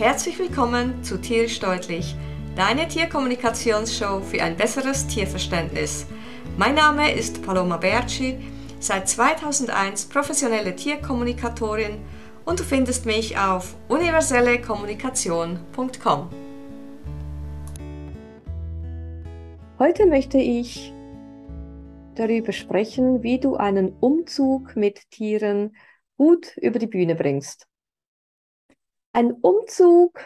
Herzlich willkommen zu Tierisch Deutlich, deine Tierkommunikationsshow für ein besseres Tierverständnis. Mein Name ist Paloma Berci, seit 2001 professionelle Tierkommunikatorin und du findest mich auf universellekommunikation.com. Heute möchte ich darüber sprechen, wie du einen Umzug mit Tieren gut über die Bühne bringst. Ein Umzug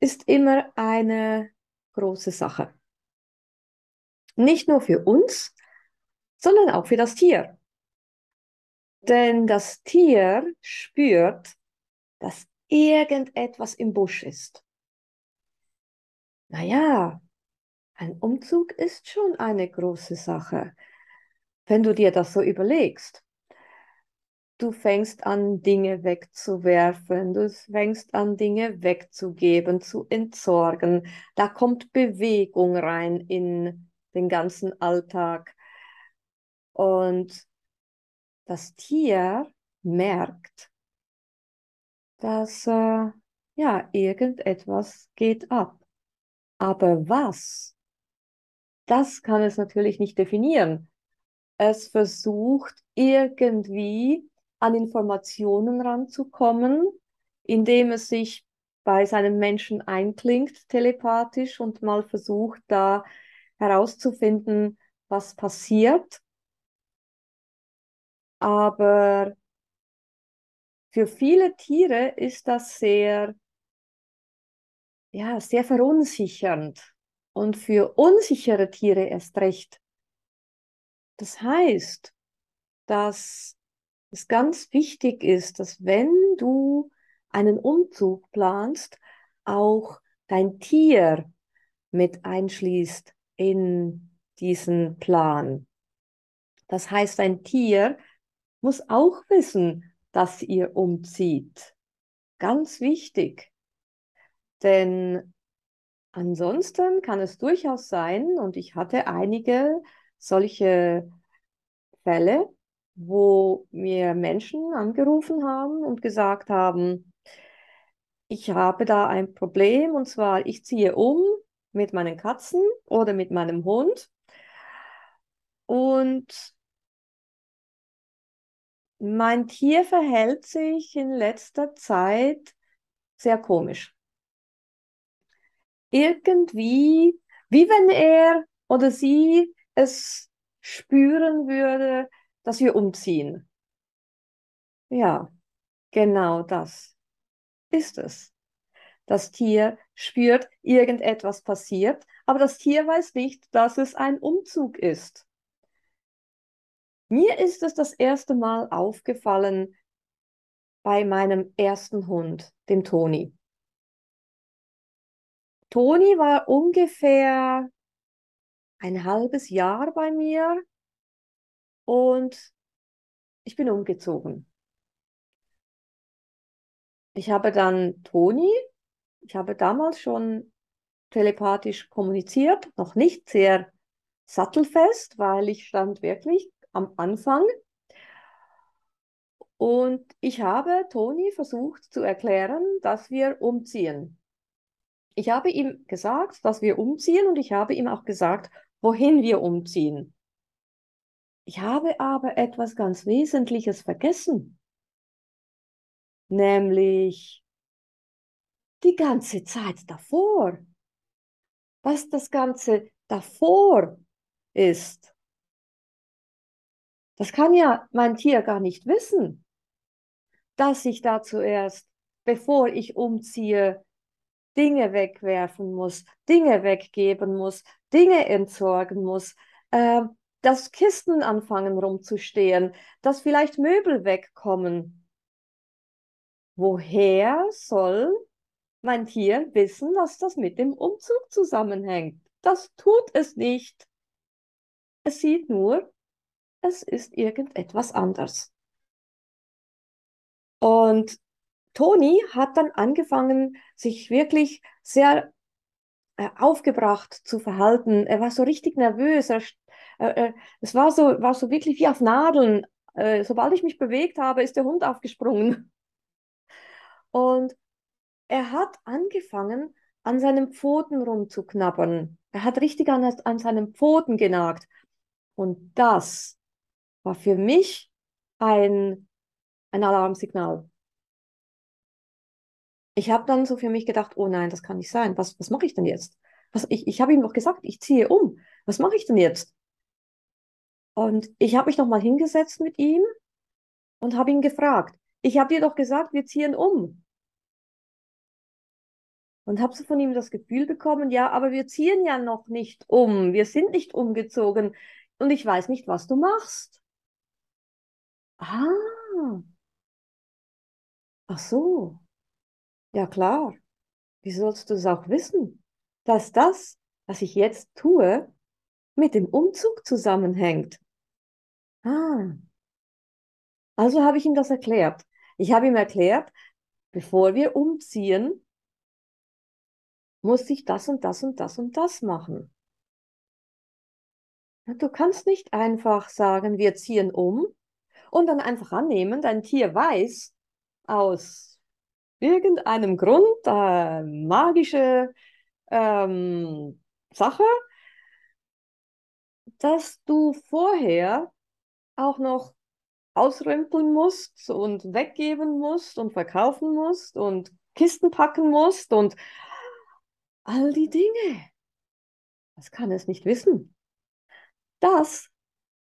ist immer eine große Sache. Nicht nur für uns, sondern auch für das Tier. Denn das Tier spürt, dass irgendetwas im Busch ist. Naja, ein Umzug ist schon eine große Sache, wenn du dir das so überlegst. Du fängst an, Dinge wegzuwerfen, du fängst an, Dinge wegzugeben, zu entsorgen. Da kommt Bewegung rein in den ganzen Alltag. Und das Tier merkt, dass äh, ja irgendetwas geht ab. Aber was? Das kann es natürlich nicht definieren. Es versucht irgendwie an Informationen ranzukommen, indem es sich bei seinem Menschen einklingt, telepathisch, und mal versucht, da herauszufinden, was passiert. Aber für viele Tiere ist das sehr, ja, sehr verunsichernd und für unsichere Tiere erst recht. Das heißt, dass es ganz wichtig ist, dass wenn du einen Umzug planst, auch dein Tier mit einschließt in diesen Plan. Das heißt, ein Tier muss auch wissen, dass ihr umzieht. Ganz wichtig. Denn ansonsten kann es durchaus sein, und ich hatte einige solche Fälle, wo mir Menschen angerufen haben und gesagt haben, ich habe da ein Problem und zwar, ich ziehe um mit meinen Katzen oder mit meinem Hund und mein Tier verhält sich in letzter Zeit sehr komisch. Irgendwie, wie wenn er oder sie es spüren würde, dass wir umziehen. Ja, genau das ist es. Das Tier spürt, irgendetwas passiert, aber das Tier weiß nicht, dass es ein Umzug ist. Mir ist es das erste Mal aufgefallen bei meinem ersten Hund, dem Toni. Toni war ungefähr ein halbes Jahr bei mir und ich bin umgezogen. Ich habe dann Toni, ich habe damals schon telepathisch kommuniziert, noch nicht sehr sattelfest, weil ich stand wirklich am Anfang. Und ich habe Toni versucht zu erklären, dass wir umziehen. Ich habe ihm gesagt, dass wir umziehen und ich habe ihm auch gesagt, wohin wir umziehen. Ich habe aber etwas ganz Wesentliches vergessen, nämlich die ganze Zeit davor. Was das Ganze davor ist. Das kann ja mein Tier gar nicht wissen, dass ich da zuerst, bevor ich umziehe, Dinge wegwerfen muss, Dinge weggeben muss, Dinge entsorgen muss, äh, dass Kisten anfangen rumzustehen, dass vielleicht Möbel wegkommen. Woher soll mein Tier wissen, dass das mit dem Umzug zusammenhängt? Das tut es nicht. Es sieht nur, es ist irgendetwas anders. Und Toni hat dann angefangen, sich wirklich sehr äh, aufgebracht zu verhalten. Er war so richtig nervös. Er, äh, äh, es war so, war so wirklich wie auf Nadeln. Äh, sobald ich mich bewegt habe, ist der Hund aufgesprungen. Und er hat angefangen, an seinen Pfoten rumzuknabbern. Er hat richtig an, an seinen Pfoten genagt. Und das war für mich ein, ein Alarmsignal. Ich habe dann so für mich gedacht, oh nein, das kann nicht sein. Was, was mache ich denn jetzt? Was, ich ich habe ihm doch gesagt, ich ziehe um. Was mache ich denn jetzt? Und ich habe mich nochmal hingesetzt mit ihm und habe ihn gefragt, ich habe dir doch gesagt, wir ziehen um. Und habe so von ihm das Gefühl bekommen, ja, aber wir ziehen ja noch nicht um, wir sind nicht umgezogen. Und ich weiß nicht, was du machst. Ah, ach so, ja klar, wie sollst du es auch wissen, dass das, was ich jetzt tue, mit dem Umzug zusammenhängt? Ah, also habe ich ihm das erklärt. Ich habe ihm erklärt, bevor wir umziehen, muss ich das und das und das und das machen. Du kannst nicht einfach sagen, wir ziehen um und dann einfach annehmen, dein Tier weiß aus irgendeinem Grund, äh, magische ähm, Sache, dass du vorher auch noch ausrümpeln musst und weggeben musst und verkaufen musst und Kisten packen musst und all die Dinge. Das kann es nicht wissen. Das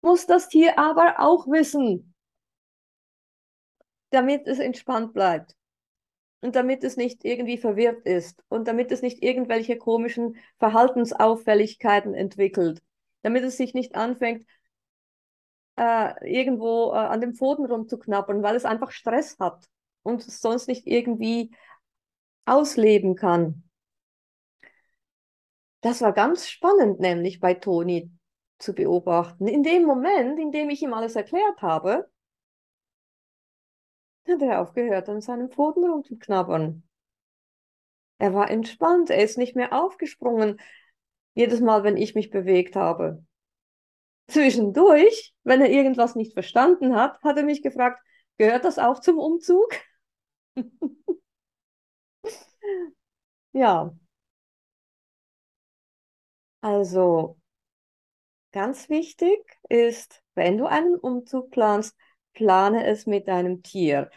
muss das Tier aber auch wissen, damit es entspannt bleibt und damit es nicht irgendwie verwirrt ist und damit es nicht irgendwelche komischen Verhaltensauffälligkeiten entwickelt, damit es sich nicht anfängt, äh, irgendwo äh, an dem Pfoten rumzuknabbern, weil es einfach Stress hat und es sonst nicht irgendwie ausleben kann. Das war ganz spannend, nämlich bei Toni zu beobachten. In dem Moment, in dem ich ihm alles erklärt habe, hat er aufgehört, an seinem Pfoten rumzuknabbern. Er war entspannt, er ist nicht mehr aufgesprungen, jedes Mal, wenn ich mich bewegt habe. Zwischendurch, wenn er irgendwas nicht verstanden hat, hat er mich gefragt, gehört das auch zum Umzug? ja. Also, ganz wichtig ist, wenn du einen Umzug planst, plane es mit deinem Tier.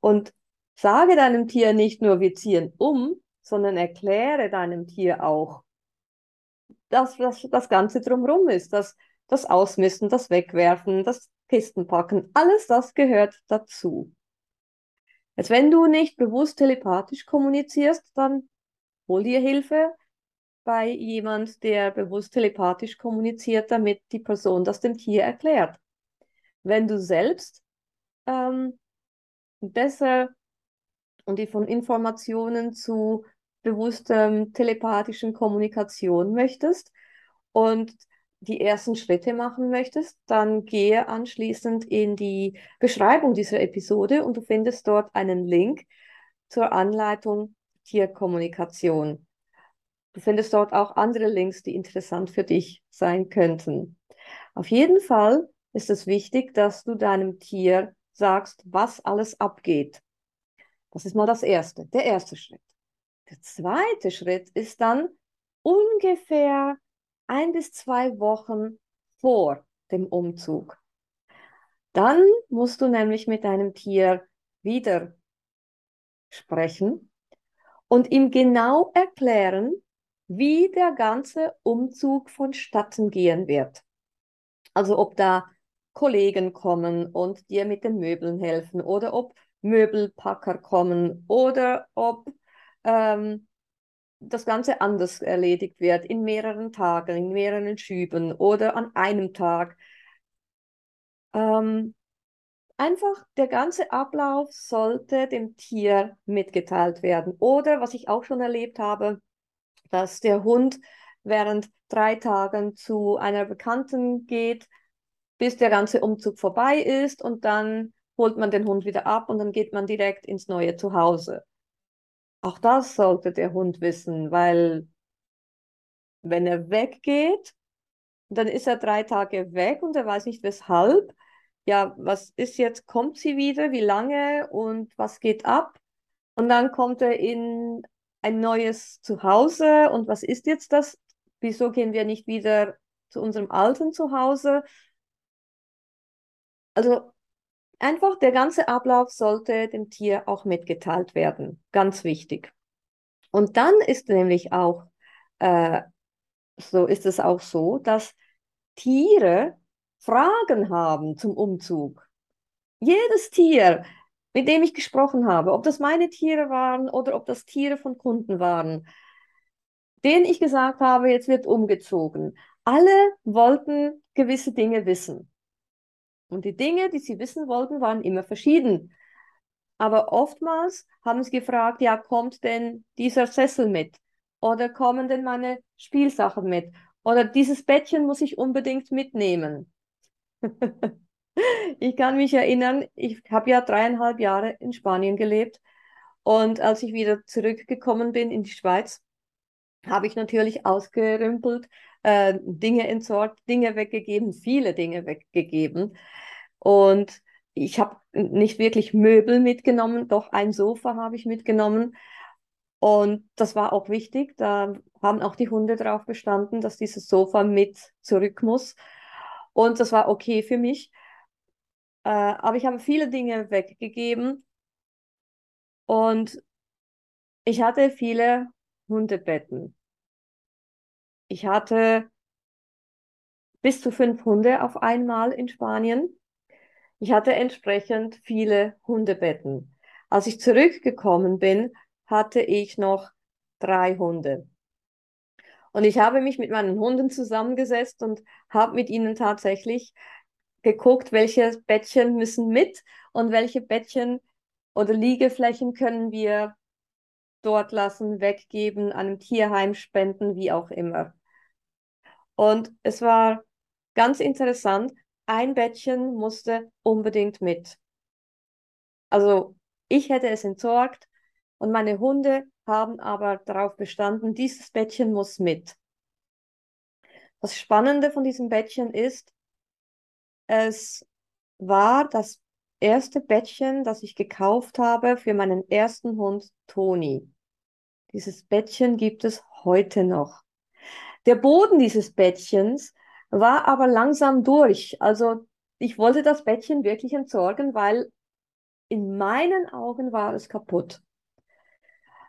Und sage deinem Tier nicht nur, wir ziehen um, sondern erkläre deinem Tier auch, dass das, das Ganze drumherum ist, dass das Ausmisten, das Wegwerfen, das Kistenpacken, alles das gehört dazu. Jetzt, wenn du nicht bewusst telepathisch kommunizierst, dann hol dir Hilfe bei jemand, der bewusst telepathisch kommuniziert, damit die Person das dem Tier erklärt. Wenn du selbst ähm, besser und die von Informationen zu bewusstem telepathischen Kommunikation möchtest und die ersten Schritte machen möchtest, dann gehe anschließend in die Beschreibung dieser Episode und du findest dort einen Link zur Anleitung Tierkommunikation. Du findest dort auch andere Links, die interessant für dich sein könnten. Auf jeden Fall ist es wichtig, dass du deinem Tier sagst, was alles abgeht. Das ist mal das Erste, der erste Schritt. Der zweite Schritt ist dann ungefähr ein bis zwei Wochen vor dem Umzug. Dann musst du nämlich mit deinem Tier wieder sprechen und ihm genau erklären, wie der ganze Umzug vonstatten gehen wird. Also ob da Kollegen kommen und dir mit den Möbeln helfen oder ob Möbelpacker kommen oder ob ähm, das Ganze anders erledigt wird, in mehreren Tagen, in mehreren Schüben oder an einem Tag. Ähm, einfach der ganze Ablauf sollte dem Tier mitgeteilt werden. Oder was ich auch schon erlebt habe, dass der Hund während drei Tagen zu einer Bekannten geht, bis der ganze Umzug vorbei ist und dann holt man den Hund wieder ab und dann geht man direkt ins neue Zuhause. Auch das sollte der Hund wissen, weil wenn er weggeht, dann ist er drei Tage weg und er weiß nicht weshalb. Ja, was ist jetzt? Kommt sie wieder? Wie lange? Und was geht ab? Und dann kommt er in ein neues Zuhause. Und was ist jetzt das? Wieso gehen wir nicht wieder zu unserem alten Zuhause? Also einfach der ganze Ablauf sollte dem Tier auch mitgeteilt werden. Ganz wichtig. Und dann ist nämlich auch äh, so ist es auch so, dass Tiere Fragen haben zum Umzug. Jedes Tier, mit dem ich gesprochen habe, ob das meine Tiere waren oder ob das Tiere von Kunden waren, denen ich gesagt habe, jetzt wird umgezogen. Alle wollten gewisse Dinge wissen. Und die Dinge, die sie wissen wollten, waren immer verschieden. Aber oftmals haben sie gefragt, ja, kommt denn dieser Sessel mit? Oder kommen denn meine Spielsachen mit? Oder dieses Bettchen muss ich unbedingt mitnehmen. ich kann mich erinnern, ich habe ja dreieinhalb Jahre in Spanien gelebt. Und als ich wieder zurückgekommen bin in die Schweiz, habe ich natürlich ausgerümpelt, äh, Dinge entsorgt, Dinge weggegeben, viele Dinge weggegeben. Und ich habe nicht wirklich Möbel mitgenommen, doch ein Sofa habe ich mitgenommen. Und das war auch wichtig. Da haben auch die Hunde darauf bestanden, dass dieses Sofa mit zurück muss. Und das war okay für mich. Äh, aber ich habe viele Dinge weggegeben. Und ich hatte viele Hundebetten. Ich hatte bis zu fünf Hunde auf einmal in Spanien. Ich hatte entsprechend viele Hundebetten. Als ich zurückgekommen bin, hatte ich noch drei Hunde. Und ich habe mich mit meinen Hunden zusammengesetzt und habe mit ihnen tatsächlich geguckt, welche Bettchen müssen mit und welche Bettchen oder Liegeflächen können wir dort lassen, weggeben, einem Tierheim spenden, wie auch immer. Und es war ganz interessant, ein Bettchen musste unbedingt mit. Also ich hätte es entsorgt, und meine Hunde haben aber darauf bestanden, dieses Bettchen muss mit. Das Spannende von diesem Bettchen ist, es war das erste Bettchen, das ich gekauft habe für meinen ersten Hund Toni. Dieses Bettchen gibt es heute noch. Der Boden dieses Bettchens war aber langsam durch. Also ich wollte das Bettchen wirklich entsorgen, weil in meinen Augen war es kaputt.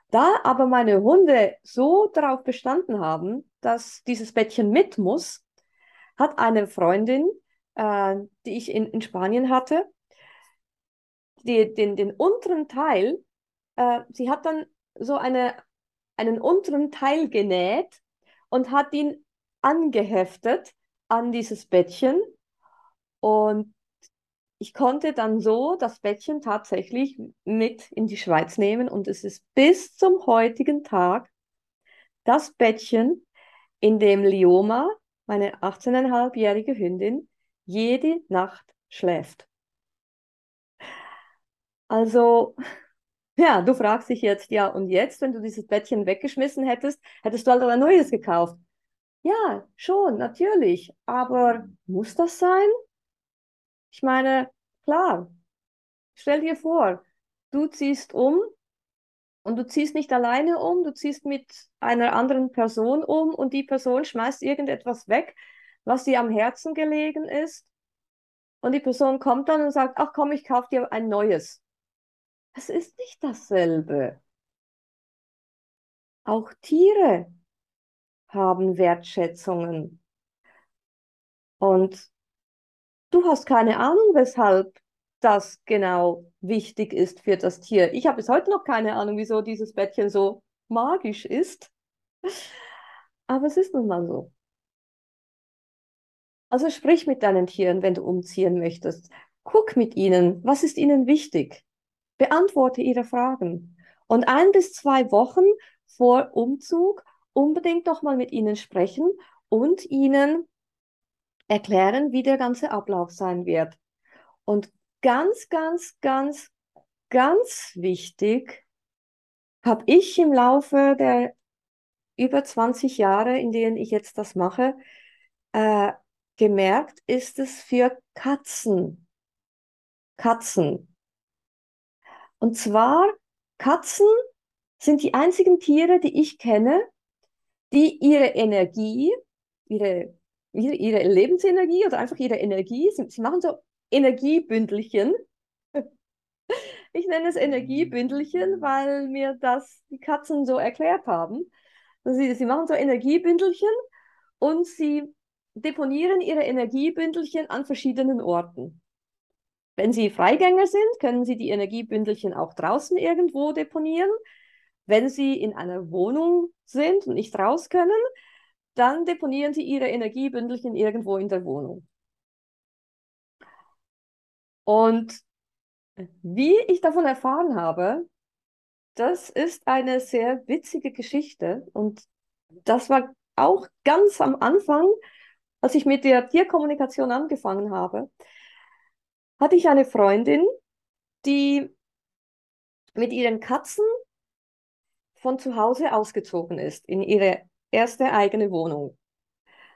Da aber meine Hunde so darauf bestanden haben, dass dieses Bettchen mit muss, hat eine Freundin, äh, die ich in, in Spanien hatte, die, den, den unteren Teil, äh, sie hat dann so eine, einen unteren Teil genäht und hat ihn angeheftet an dieses Bettchen. Und ich konnte dann so das Bettchen tatsächlich mit in die Schweiz nehmen und es ist bis zum heutigen Tag das Bettchen, in dem Lioma, meine 18,5-jährige Hündin, jede Nacht schläft. Also, ja, du fragst dich jetzt, ja, und jetzt, wenn du dieses Bettchen weggeschmissen hättest, hättest du halt ein neues gekauft. Ja, schon, natürlich. Aber muss das sein? Ich meine, klar, stell dir vor, du ziehst um und du ziehst nicht alleine um, du ziehst mit einer anderen Person um und die Person schmeißt irgendetwas weg, was dir am Herzen gelegen ist. Und die Person kommt dann und sagt, ach komm, ich kaufe dir ein neues. Es ist nicht dasselbe. Auch Tiere haben Wertschätzungen. Und Du hast keine Ahnung, weshalb das genau wichtig ist für das Tier. Ich habe bis heute noch keine Ahnung, wieso dieses Bettchen so magisch ist. Aber es ist nun mal so. Also sprich mit deinen Tieren, wenn du umziehen möchtest. Guck mit ihnen, was ist ihnen wichtig? Beantworte ihre Fragen. Und ein bis zwei Wochen vor Umzug unbedingt doch mal mit ihnen sprechen und ihnen erklären, wie der ganze Ablauf sein wird. Und ganz, ganz, ganz, ganz wichtig, habe ich im Laufe der über 20 Jahre, in denen ich jetzt das mache, äh, gemerkt, ist es für Katzen. Katzen. Und zwar Katzen sind die einzigen Tiere, die ich kenne, die ihre Energie, ihre, ihre, ihre Lebensenergie oder einfach ihre Energie, sie, sie machen so Energiebündelchen. Ich nenne es Energiebündelchen, weil mir das die Katzen so erklärt haben. Sie, sie machen so Energiebündelchen und sie deponieren ihre Energiebündelchen an verschiedenen Orten. Wenn sie Freigänger sind, können sie die Energiebündelchen auch draußen irgendwo deponieren. Wenn sie in einer Wohnung sind und nicht raus können, dann deponieren sie ihre Energiebündelchen irgendwo in der Wohnung. Und wie ich davon erfahren habe, das ist eine sehr witzige Geschichte. Und das war auch ganz am Anfang, als ich mit der Tierkommunikation angefangen habe, hatte ich eine Freundin, die mit ihren Katzen von zu Hause ausgezogen ist, in ihre erste eigene Wohnung.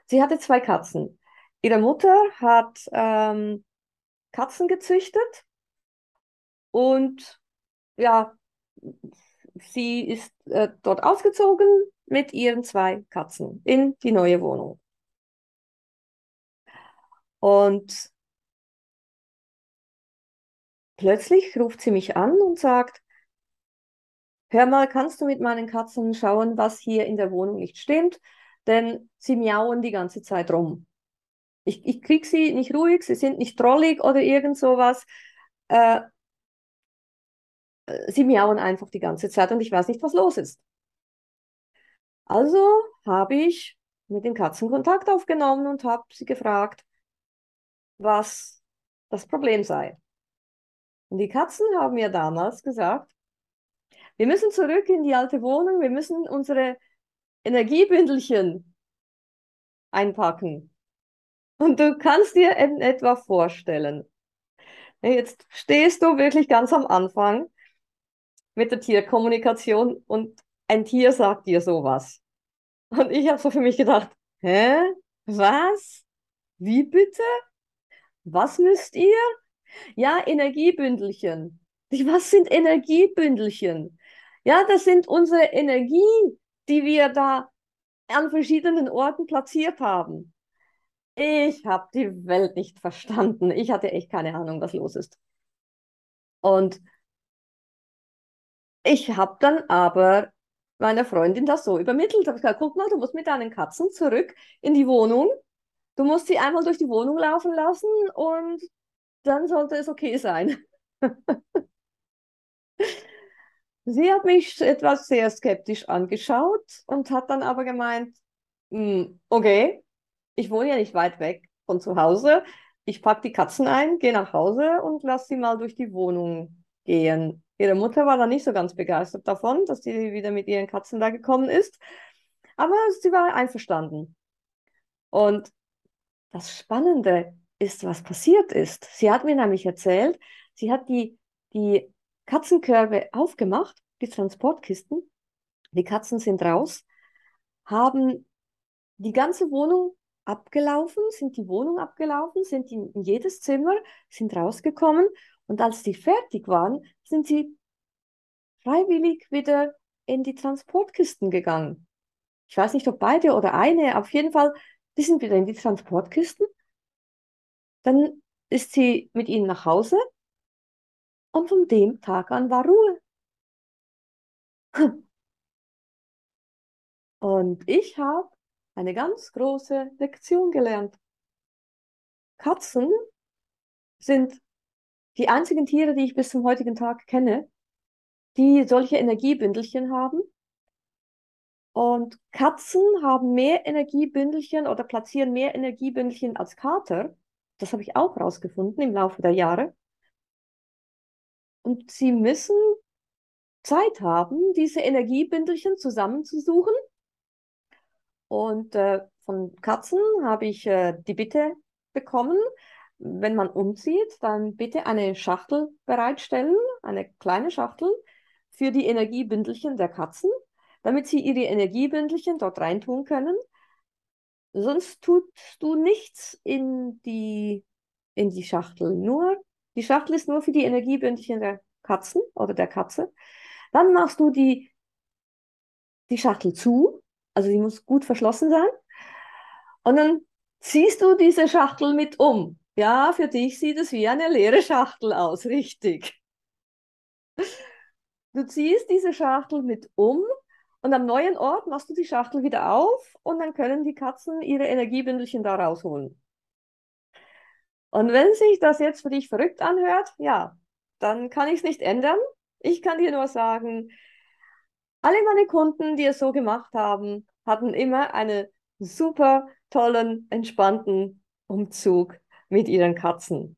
Sie hatte zwei Katzen. Ihre Mutter hat ähm, Katzen gezüchtet und ja, sie ist äh, dort ausgezogen mit ihren zwei Katzen in die neue Wohnung. Und plötzlich ruft sie mich an und sagt, hör mal, kannst du mit meinen Katzen schauen, was hier in der Wohnung nicht stimmt? Denn sie miauen die ganze Zeit rum. Ich, ich krieg sie nicht ruhig, sie sind nicht trollig oder irgend sowas. Äh, sie miauen einfach die ganze Zeit und ich weiß nicht, was los ist. Also habe ich mit den Katzen Kontakt aufgenommen und habe sie gefragt, was das Problem sei. Und die Katzen haben mir damals gesagt, wir müssen zurück in die alte Wohnung, wir müssen unsere Energiebündelchen einpacken. Und du kannst dir in etwa vorstellen, jetzt stehst du wirklich ganz am Anfang mit der Tierkommunikation und ein Tier sagt dir sowas. Und ich habe so für mich gedacht, hä? Was? Wie bitte? Was müsst ihr? Ja, Energiebündelchen. Was sind Energiebündelchen? Ja, das sind unsere Energie, die wir da an verschiedenen Orten platziert haben. Ich habe die Welt nicht verstanden. Ich hatte echt keine Ahnung, was los ist. Und ich habe dann aber meiner Freundin das so übermittelt. Ich habe gesagt, guck mal, du musst mit deinen Katzen zurück in die Wohnung. Du musst sie einmal durch die Wohnung laufen lassen und dann sollte es okay sein. Sie hat mich etwas sehr skeptisch angeschaut und hat dann aber gemeint, hm, okay, ich wohne ja nicht weit weg von zu Hause. Ich packe die Katzen ein, gehe nach Hause und lasse sie mal durch die Wohnung gehen. Ihre Mutter war da nicht so ganz begeistert davon, dass sie wieder mit ihren Katzen da gekommen ist. Aber sie war einverstanden. Und das Spannende ist, was passiert ist. Sie hat mir nämlich erzählt, sie hat die, die Katzenkörbe aufgemacht, die Transportkisten. Die Katzen sind raus, haben die ganze Wohnung abgelaufen, sind die Wohnung abgelaufen, sind in, jedes Zimmer, sind rausgekommen und als die fertig waren, sind sie freiwillig wieder in die Transportkisten gegangen. Ich weiß nicht, ob beide oder eine, auf jeden Fall, die sind wieder in die Transportkisten. Dann ist sie mit ihnen nach Hause und von dem Tag an war Ruhe. Und ich habe eine ganz große Lektion gelernt. Katzen sind die einzigen Tiere, die ich bis zum heutigen Tag kenne, die solche Energiebündelchen haben. Und Katzen haben mehr Energiebündelchen oder platzieren mehr Energiebündelchen als Kater. Das habe ich auch rausgefunden im Laufe der Jahre. Und sie müssen Zeit haben, diese Energiebündelchen zusammenzusuchen. Und äh, von Katzen habe ich äh, die Bitte bekommen, wenn man umzieht, dann bitte eine Schachtel bereitstellen, eine kleine Schachtel für die Energiebündelchen der Katzen, damit sie ihre Energiebündelchen dort reintun können. Sonst tust du nichts in die, in die Schachtel. Nur, die Schachtel ist nur für die Energiebündelchen der Katzen oder der Katze. Dann machst du die, die Schachtel zu, also die muss gut verschlossen sein. Und dann ziehst du diese Schachtel mit um. Ja, für dich sieht es wie eine leere Schachtel aus, richtig. Du ziehst diese Schachtel mit um und am neuen Ort machst du die Schachtel wieder auf und dann können die Katzen ihre Energiebündelchen da rausholen. Und wenn sich das jetzt für dich verrückt anhört, ja, dann kann ich es nicht ändern. Ich kann dir nur sagen, alle meine Kunden, die es so gemacht haben, hatten immer einen super tollen, entspannten Umzug mit ihren Katzen.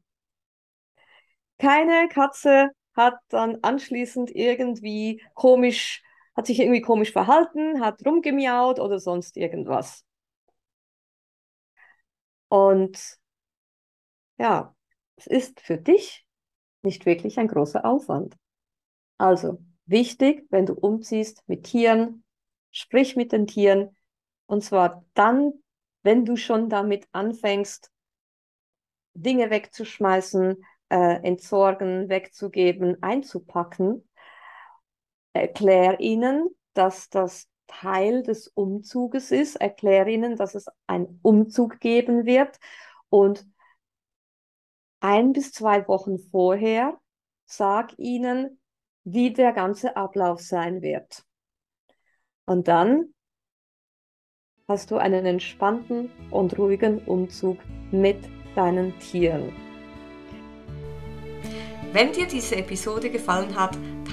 Keine Katze hat dann anschließend irgendwie komisch, hat sich irgendwie komisch verhalten, hat rumgemiaut oder sonst irgendwas. Und ja, es ist für dich nicht wirklich ein großer Aufwand. Also wichtig, wenn du umziehst mit Tieren, sprich mit den Tieren und zwar dann, wenn du schon damit anfängst, Dinge wegzuschmeißen, äh, entsorgen, wegzugeben, einzupacken. Erklär ihnen, dass das Teil des Umzuges ist. Erklär ihnen, dass es einen Umzug geben wird und ein bis zwei Wochen vorher sag ihnen, wie der ganze Ablauf sein wird. Und dann hast du einen entspannten und ruhigen Umzug mit deinen Tieren. Wenn dir diese Episode gefallen hat,